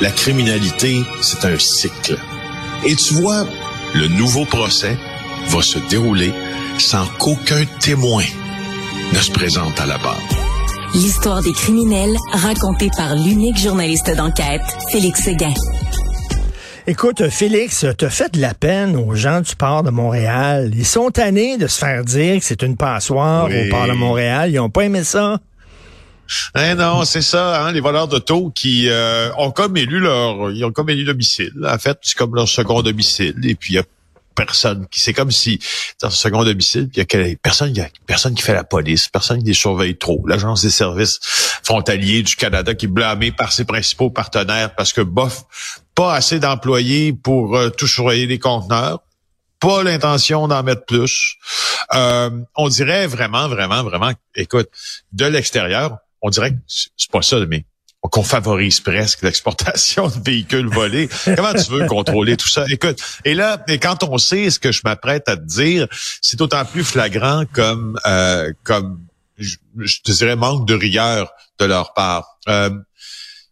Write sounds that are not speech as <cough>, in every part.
la criminalité, c'est un cycle. Et tu vois, le nouveau procès va se dérouler sans qu'aucun témoin ne se présente à la barre. L'histoire des criminels racontée par l'unique journaliste d'enquête, Félix Séguin. Écoute, Félix, t'as fait de la peine aux gens du port de Montréal. Ils sont tannés de se faire dire que c'est une passoire au port de Montréal. Ils ont pas aimé ça. Eh non, c'est ça, hein, les voleurs d'auto qui euh, ont comme élu leur, ils ont comme élu domicile. En fait, c'est comme leur second domicile. Et puis il y a personne qui, c'est comme si dans ce second domicile, il y a personne, il y a personne qui fait la police, personne qui les surveille trop. L'agence des services frontaliers du Canada qui est blâmée par ses principaux partenaires parce que bof, pas assez d'employés pour euh, tout surveiller les conteneurs pas l'intention d'en mettre plus. Euh, on dirait vraiment, vraiment, vraiment, écoute, de l'extérieur, on dirait que c'est pas ça, mais qu'on favorise presque l'exportation de véhicules volés. <laughs> Comment tu veux contrôler tout ça? Écoute, et là, et quand on sait ce que je m'apprête à te dire, c'est d'autant plus flagrant comme, euh, comme je, te dirais, manque de rigueur de leur part. Euh,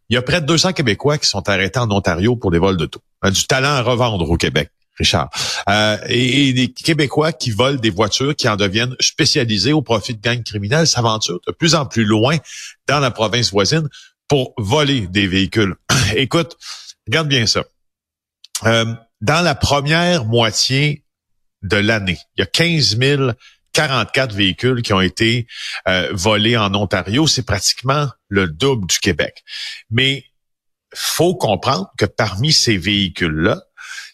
il y a près de 200 Québécois qui sont arrêtés en Ontario pour des vols d'auto. Du talent à revendre au Québec. Richard. Euh, et, des Québécois qui volent des voitures, qui en deviennent spécialisés au profit de gangs criminels, s'aventurent de plus en plus loin dans la province voisine pour voler des véhicules. <clears throat> Écoute, regarde bien ça. Euh, dans la première moitié de l'année, il y a 15 044 véhicules qui ont été euh, volés en Ontario. C'est pratiquement le double du Québec. Mais faut comprendre que parmi ces véhicules-là,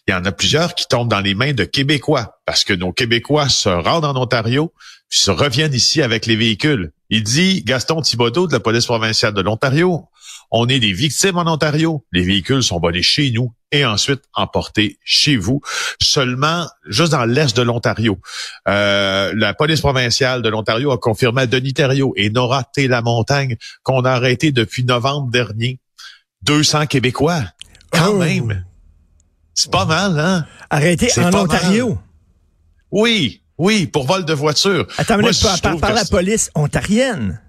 il y en a plusieurs qui tombent dans les mains de Québécois parce que nos Québécois se rendent en Ontario puis se reviennent ici avec les véhicules. Il dit Gaston Thibodeau de la police provinciale de l'Ontario. On est des victimes en Ontario. Les véhicules sont volés chez nous et ensuite emportés chez vous, seulement juste dans l'est de l'Ontario. Euh, la police provinciale de l'Ontario a confirmé à Denis Thériault et Nora T. La Montagne qu'on a arrêté depuis novembre dernier 200 Québécois. Quand oh. même. C'est pas mal, hein? Arrêté en Ontario. Oui, oui, pour vol de voiture. Attends, Moi, par, par, la police ontarienne.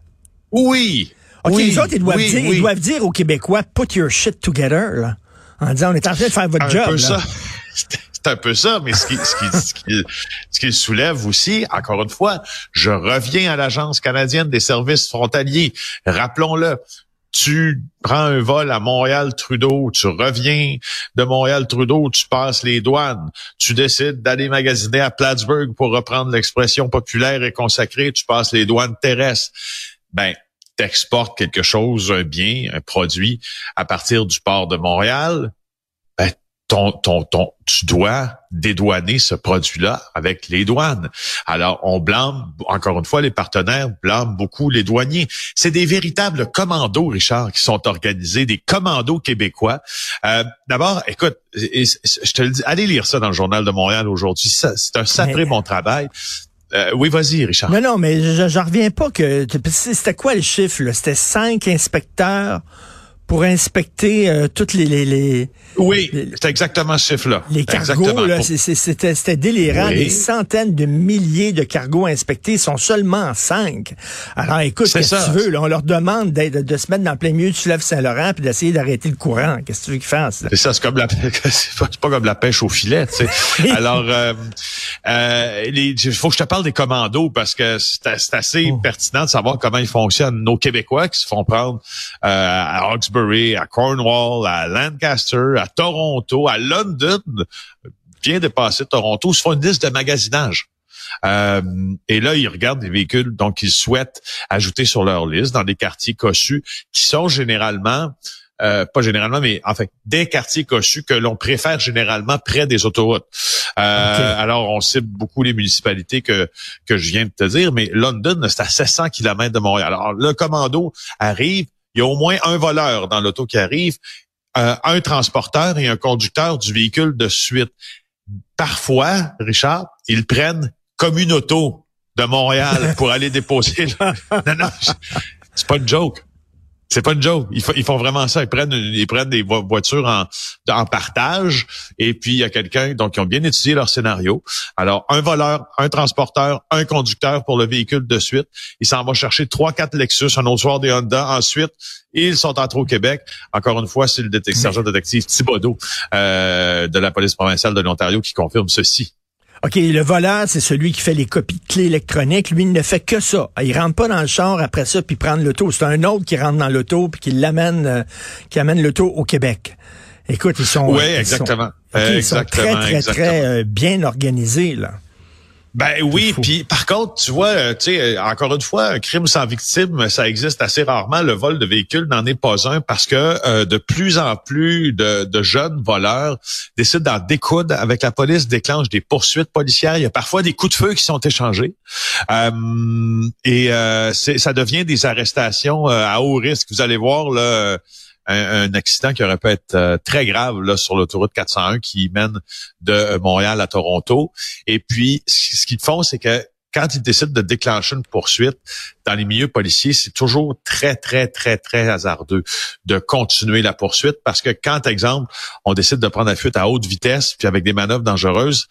Oui. OK, oui, les autres, ils doivent, dire, ils doivent dire aux Québécois, put your shit together, là, en disant, on est en train de faire votre un job. Peu ça. <laughs> C'est un peu ça, mais ce qui, ce, qui, ce, qui, ce qui soulève aussi, encore une fois, je reviens à l'Agence canadienne des services frontaliers. Rappelons-le, tu prends un vol à Montréal-Trudeau, tu reviens de Montréal-Trudeau, tu passes les douanes, tu décides d'aller magasiner à Plattsburgh pour reprendre l'expression populaire et consacrée, tu passes les douanes terrestres. Ben, t'exportes quelque chose, un bien, un produit à partir du port de Montréal, ton, ton, ton, tu dois dédouaner ce produit-là avec les douanes. Alors, on blâme, encore une fois, les partenaires blâment beaucoup les douaniers. C'est des véritables commandos, Richard, qui sont organisés, des commandos québécois. Euh, D'abord, écoute, je te le dis, allez lire ça dans le Journal de Montréal aujourd'hui. C'est un sacré bon travail. Euh, oui, vas-y, Richard. Non, non, mais je, je reviens pas que... C'était quoi le chiffre? C'était cinq inspecteurs pour inspecter euh, toutes les, les, les oui, c'est exactement ce chiffre-là. Les cargos, là, c'était délirant. Des centaines de milliers de cargos inspectés sont seulement cinq. Alors, écoute, qu'est-ce que tu veux? Là, on leur demande de, se mettre dans le plein milieu du fleuve Saint-Laurent puis d'essayer d'arrêter le courant. Qu'est-ce que tu veux qu'ils fassent? C'est ça, c'est comme la, <laughs> c'est pas, comme la pêche au filet, tu sais. <laughs> Alors, euh, euh, il faut que je te parle des commandos parce que c'est assez oh. pertinent de savoir comment ils fonctionnent. Nos Québécois qui se font prendre euh, à À Cornwall, à Lancaster, à Toronto, à London, bien dépassé Toronto, se font une liste de magasinage. Euh, et là, ils regardent des véhicules donc ils souhaitent ajouter sur leur liste dans des quartiers cossus qui sont généralement euh, pas généralement, mais enfin des quartiers cossus que l'on préfère généralement près des autoroutes. Euh, alors, on cible beaucoup les municipalités que que je viens de te dire, mais London, c'est à 700 km de Montréal. Alors, le commando arrive, il y a au moins un voleur dans l'auto qui arrive, euh, un transporteur et un conducteur du véhicule de suite. Parfois, Richard, ils prennent comme une auto de Montréal pour aller déposer. <laughs> non, non, c'est pas une joke. C'est pas une joke. Ils, font vraiment ça. Ils prennent, ils prennent des voitures en, en partage et puis il y a quelqu'un donc ils ont bien étudié leur scénario. Alors un voleur, un transporteur, un conducteur pour le véhicule de suite. Ils s'en vont chercher trois, quatre Lexus, un autre soir des Honda. Ensuite, ils sont entrés au Québec. Encore une fois, c'est le sergent détective Thibodeau euh, de la police provinciale de l'Ontario qui confirme ceci. OK, le voleur, c'est celui qui fait les copies de clés électroniques. Lui, il ne fait que ça. Il rentre pas dans le char après ça puis prendre l'auto. C'est un autre qui rentre dans l'auto puis qui l'amène, euh, qui amène l'auto au Québec. Écoute, ils sont, oui, exactement. ils sont très, très, très euh, bien organisés, là. Ben oui, puis par contre, tu vois, euh, tu sais, euh, encore une fois, un crime sans victime, ça existe assez rarement. Le vol de véhicule n'en est pas un parce que euh, de plus en plus de, jeunes voleurs décident d'en découdre avec la police, déclenchent des poursuites policières. Il y a parfois des coups de feu qui sont échangés et ça devient des arrestations à haut risque. Vous allez voir là un, accident qui aurait pu être euh, très grave là, sur l'autoroute 401 qui mène de euh, Montréal à Toronto. Et puis, ce qu'ils font, c'est que quand ils décident de déclencher une poursuite dans les milieux policiers, c'est toujours très, très, très, très hasardeux de continuer la poursuite parce que quand, exemple, on décide de prendre la fuite à haute vitesse puis avec des manœuvres dangereuses,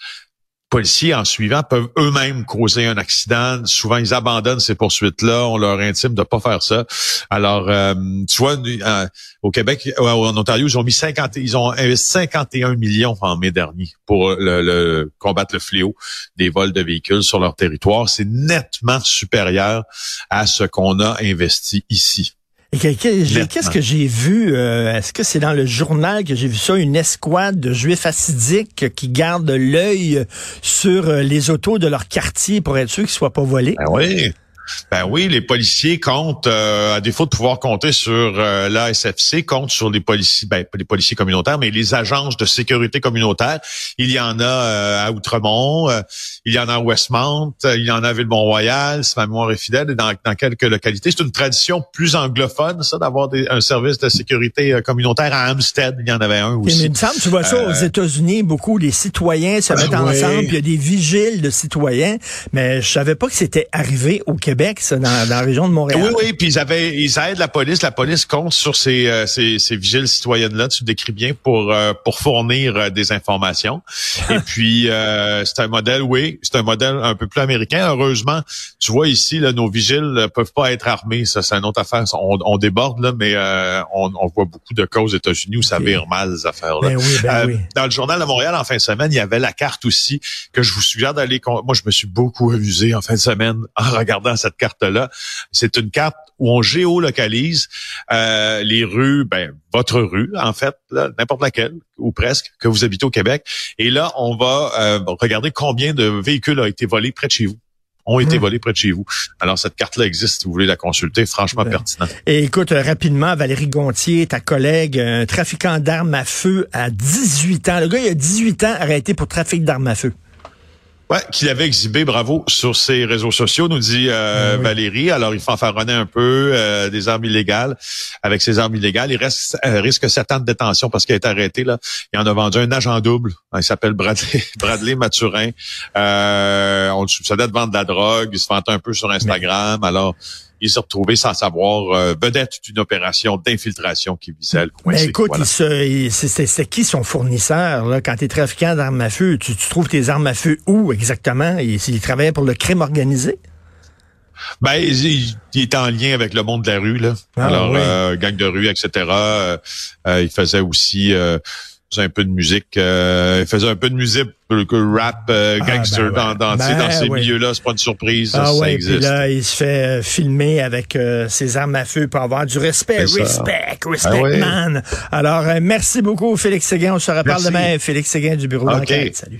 policiers, en suivant, peuvent eux-mêmes causer un accident. Souvent, ils abandonnent ces poursuites-là. On leur intime de pas faire ça. Alors, euh, tu vois, euh, au Québec, euh, en Ontario, ils ont mis 50, ils ont investi 51 millions en mai dernier pour combattre le fléau des vols de véhicules sur leur territoire. C'est nettement supérieur à ce qu'on a investi ici. Qu'est-ce que j'ai vu? Euh, est-ce que c'est dans le journal que j'ai vu ça? Une escouade de juifs assidiques qui gardent l'œil sur euh, les autos de leur quartier pour être sûr qu'ils ne soient pas volés? Ben oui. Ben oui, les policiers comptent, euh, à défaut de pouvoir compter sur euh, l'ASFC, comptent sur les policiers, ben les policiers communautaires, mais les agences de sécurité communautaire. Il y en a euh, à Outremont, il y en a à Westmount, il y en a à Ville-Mont-Royal, si ma mémoire est fidèle, et dans, dans quelques localités. C'est une tradition plus anglophone, ça, d'avoir un service de sécurité communautaire à Hampstead. Il y en avait un aussi. Mais il me semble, tu vois ça aux États-Unis, beaucoup les citoyens se mettent ensemble, il y a des vigiles de citoyens, mais je savais pas que c'était arrivé au Québec dans, la région de Montréal. Oui, oui, puis ils avaient, ils aident la police. La police compte sur ces, euh, ces, ces vigiles citoyennes-là, tu le décris bien, pour, euh, pour fournir euh, des informations. <laughs> Et puis, c'est un modèle, oui, c'est un modèle un peu plus américain. Heureusement, tu vois ici, là, nos vigiles ne peuvent pas être armés. Ça, c'est une autre affaire. On, déborde, là, mais on, on, voit beaucoup de cas aux États-Unis où ça vire mal, ces affaires-là. Ben oui, ben oui. Dans le journal de Montréal, en fin de semaine, il y avait la carte aussi que je vous suggère d'aller... Moi, je me suis beaucoup amusé en fin de semaine en regardant cette carte-là. C'est une carte où on géolocalise euh, les rues, ben votre rue en fait, n'importe laquelle ou presque que vous habitez au Québec. Et là, on va euh, regarder combien de véhicules ont été volés près de chez vous ont été hmm. volés près de chez vous. Alors, cette carte-là existe, si vous voulez la consulter, franchement ben, pertinent. Et écoute, euh, rapidement, Valérie Gontier, ta collègue, un trafiquant d'armes à feu à 18 ans. Le gars, il a 18 ans arrêté pour trafic d'armes à feu. Ouais, qu'il avait exhibé, bravo, sur ses réseaux sociaux, nous dit euh, ben Valérie. Alors, il fanfaronner un peu euh, des armes illégales. Avec ces armes illégales, il reste, euh, risque sept ans de détention parce qu'il est arrêté. Là. Il en a vendu un agent double. Il s'appelle Bradley, <laughs> Bradley Mathurin. on le soupçonnait de vendre de la drogue. Il se vante un peu sur Instagram. Alors, il s'est retrouvé sans savoir euh, vedette d'une opération d'infiltration qui visait le coin. écoute, c'est qui son fournisseur là, quand tu es trafiquant d'armes à feu? Tu, trouves tes armes à feu où exactement? Il, il travaillait pour le crime organisé? Ben, il, est en lien avec le monde de la rue, là. Ah, Alors, euh, gang de rue, etc. Euh, il faisait aussi faisait un peu de musique. Euh, il faisait un peu de musique, le rap euh, ah, gangster ben dans, dans, ben dans ces milieux-là. C'est pas une surprise. Ah, ça, ouais, existe. Puis là, il se fait euh, filmer avec ses armes à feu pour avoir du respect. Respect, respect, ah, man. Alors, merci beaucoup, Félix Séguin. On se reparle demain. Félix Séguin du bureau d'enquête. Salut.